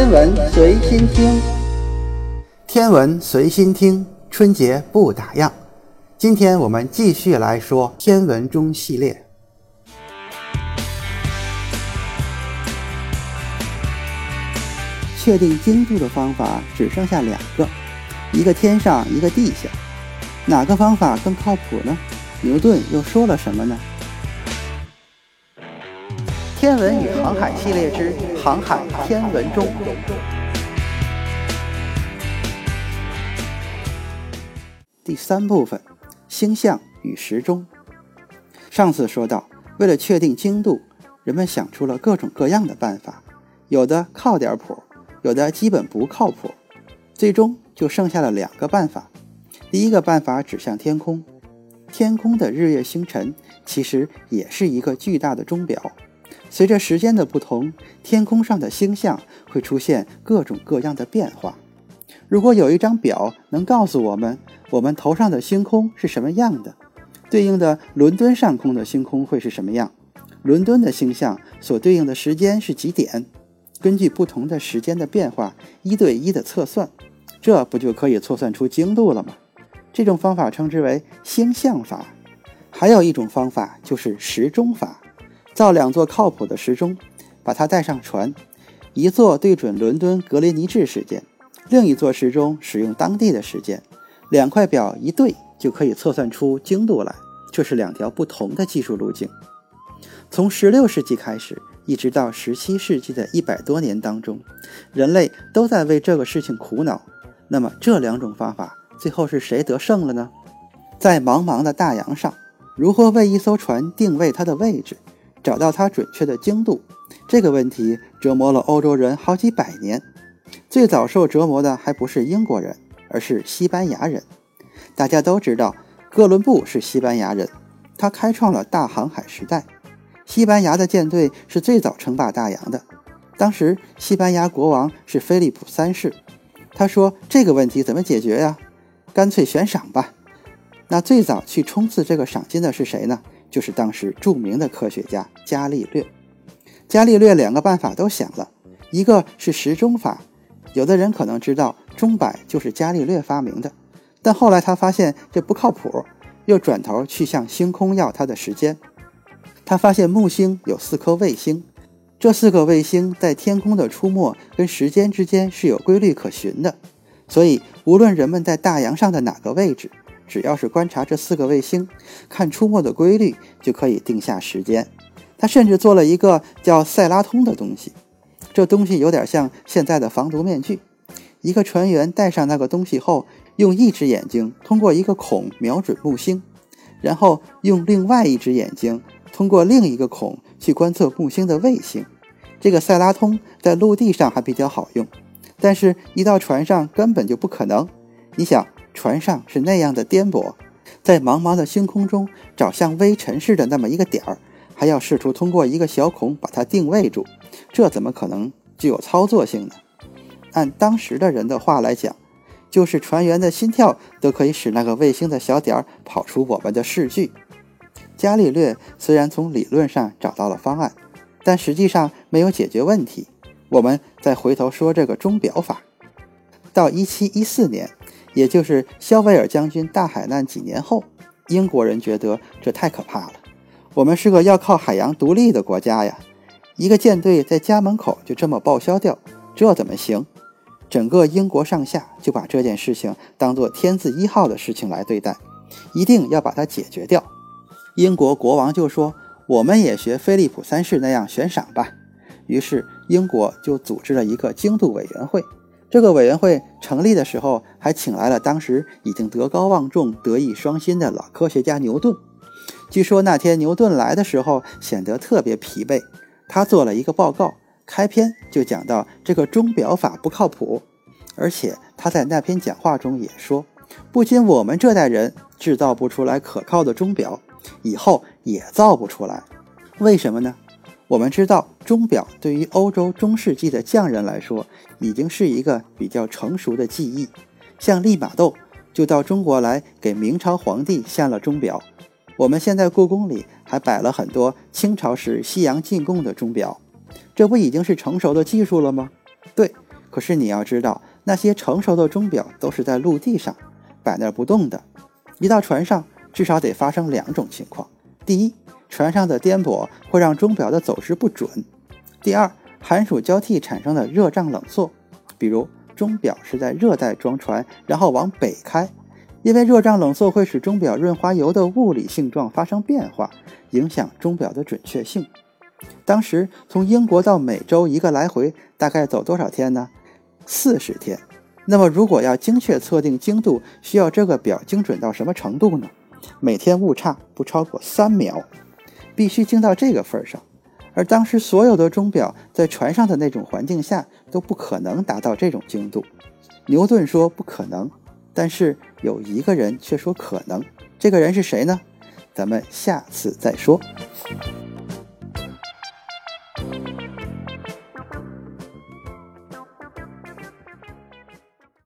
天文随心听，天文随心听，春节不打烊。今天我们继续来说天文钟系列。确定经度的方法只剩下两个，一个天上，一个地下。哪个方法更靠谱呢？牛顿又说了什么呢？天文与航海系列之航海天文钟。第三部分：星象与时钟。上次说到，为了确定经度，人们想出了各种各样的办法，有的靠点谱，有的基本不靠谱。最终就剩下了两个办法。第一个办法指向天空，天空的日月星辰其实也是一个巨大的钟表。随着时间的不同，天空上的星象会出现各种各样的变化。如果有一张表能告诉我们我们头上的星空是什么样的，对应的伦敦上空的星空会是什么样，伦敦的星象所对应的时间是几点，根据不同的时间的变化，一对一的测算，这不就可以测算出经度了吗？这种方法称之为星象法。还有一种方法就是时钟法。造两座靠谱的时钟，把它带上船，一座对准伦敦格林尼治时间，另一座时钟使用当地的时间，两块表一对就可以测算出经度来。这是两条不同的技术路径。从16世纪开始，一直到17世纪的一百多年当中，人类都在为这个事情苦恼。那么这两种方法最后是谁得胜了呢？在茫茫的大洋上，如何为一艘船定位它的位置？找到它准确的经度，这个问题折磨了欧洲人好几百年。最早受折磨的还不是英国人，而是西班牙人。大家都知道，哥伦布是西班牙人，他开创了大航海时代。西班牙的舰队是最早称霸大洋的。当时，西班牙国王是菲利普三世。他说：“这个问题怎么解决呀？干脆悬赏吧。”那最早去冲刺这个赏金的是谁呢？就是当时著名的科学家伽利略。伽利略两个办法都想了，一个是时钟法，有的人可能知道钟摆就是伽利略发明的，但后来他发现这不靠谱，又转头去向星空要它的时间。他发现木星有四颗卫星，这四个卫星在天空的出没跟时间之间是有规律可循的，所以无论人们在大洋上的哪个位置。只要是观察这四个卫星，看出没的规律，就可以定下时间。他甚至做了一个叫塞拉通的东西，这东西有点像现在的防毒面具。一个船员戴上那个东西后，用一只眼睛通过一个孔瞄准木星，然后用另外一只眼睛通过另一个孔去观测木星的卫星。这个塞拉通在陆地上还比较好用，但是一到船上根本就不可能。你想？船上是那样的颠簸，在茫茫的星空中找像微尘似的那么一个点儿，还要试图通过一个小孔把它定位住，这怎么可能具有操作性呢？按当时的人的话来讲，就是船员的心跳都可以使那个卫星的小点儿跑出我们的视距。伽利略虽然从理论上找到了方案，但实际上没有解决问题。我们再回头说这个钟表法，到一七一四年。也就是肖维尔将军大海难几年后，英国人觉得这太可怕了。我们是个要靠海洋独立的国家呀，一个舰队在家门口就这么报销掉，这怎么行？整个英国上下就把这件事情当做天字一号的事情来对待，一定要把它解决掉。英国国王就说：“我们也学菲利普三世那样悬赏吧。”于是英国就组织了一个精度委员会。这个委员会成立的时候，还请来了当时已经德高望重、德艺双馨的老科学家牛顿。据说那天牛顿来的时候，显得特别疲惫。他做了一个报告，开篇就讲到这个钟表法不靠谱，而且他在那篇讲话中也说，不仅我们这代人制造不出来可靠的钟表，以后也造不出来。为什么呢？我们知道，钟表对于欧洲中世纪的匠人来说，已经是一个比较成熟的技艺。像利玛窦就到中国来给明朝皇帝献了钟表。我们现在故宫里还摆了很多清朝时西洋进贡的钟表，这不已经是成熟的技术了吗？对，可是你要知道，那些成熟的钟表都是在陆地上摆那儿不动的。一到船上，至少得发生两种情况：第一，船上的颠簸会让钟表的走时不准；第二，寒暑交替产生的热胀冷缩，比如钟表是在热带装船，然后往北开，因为热胀冷缩会使钟表润滑油的物理性状发生变化，影响钟表的准确性。当时从英国到美洲一个来回大概走多少天呢？四十天。那么如果要精确测定精度，需要这个表精准到什么程度呢？每天误差不超过三秒，必须精到这个份儿上。而当时所有的钟表在船上的那种环境下都不可能达到这种精度。牛顿说不可能，但是有一个人却说可能。这个人是谁呢？咱们下次再说。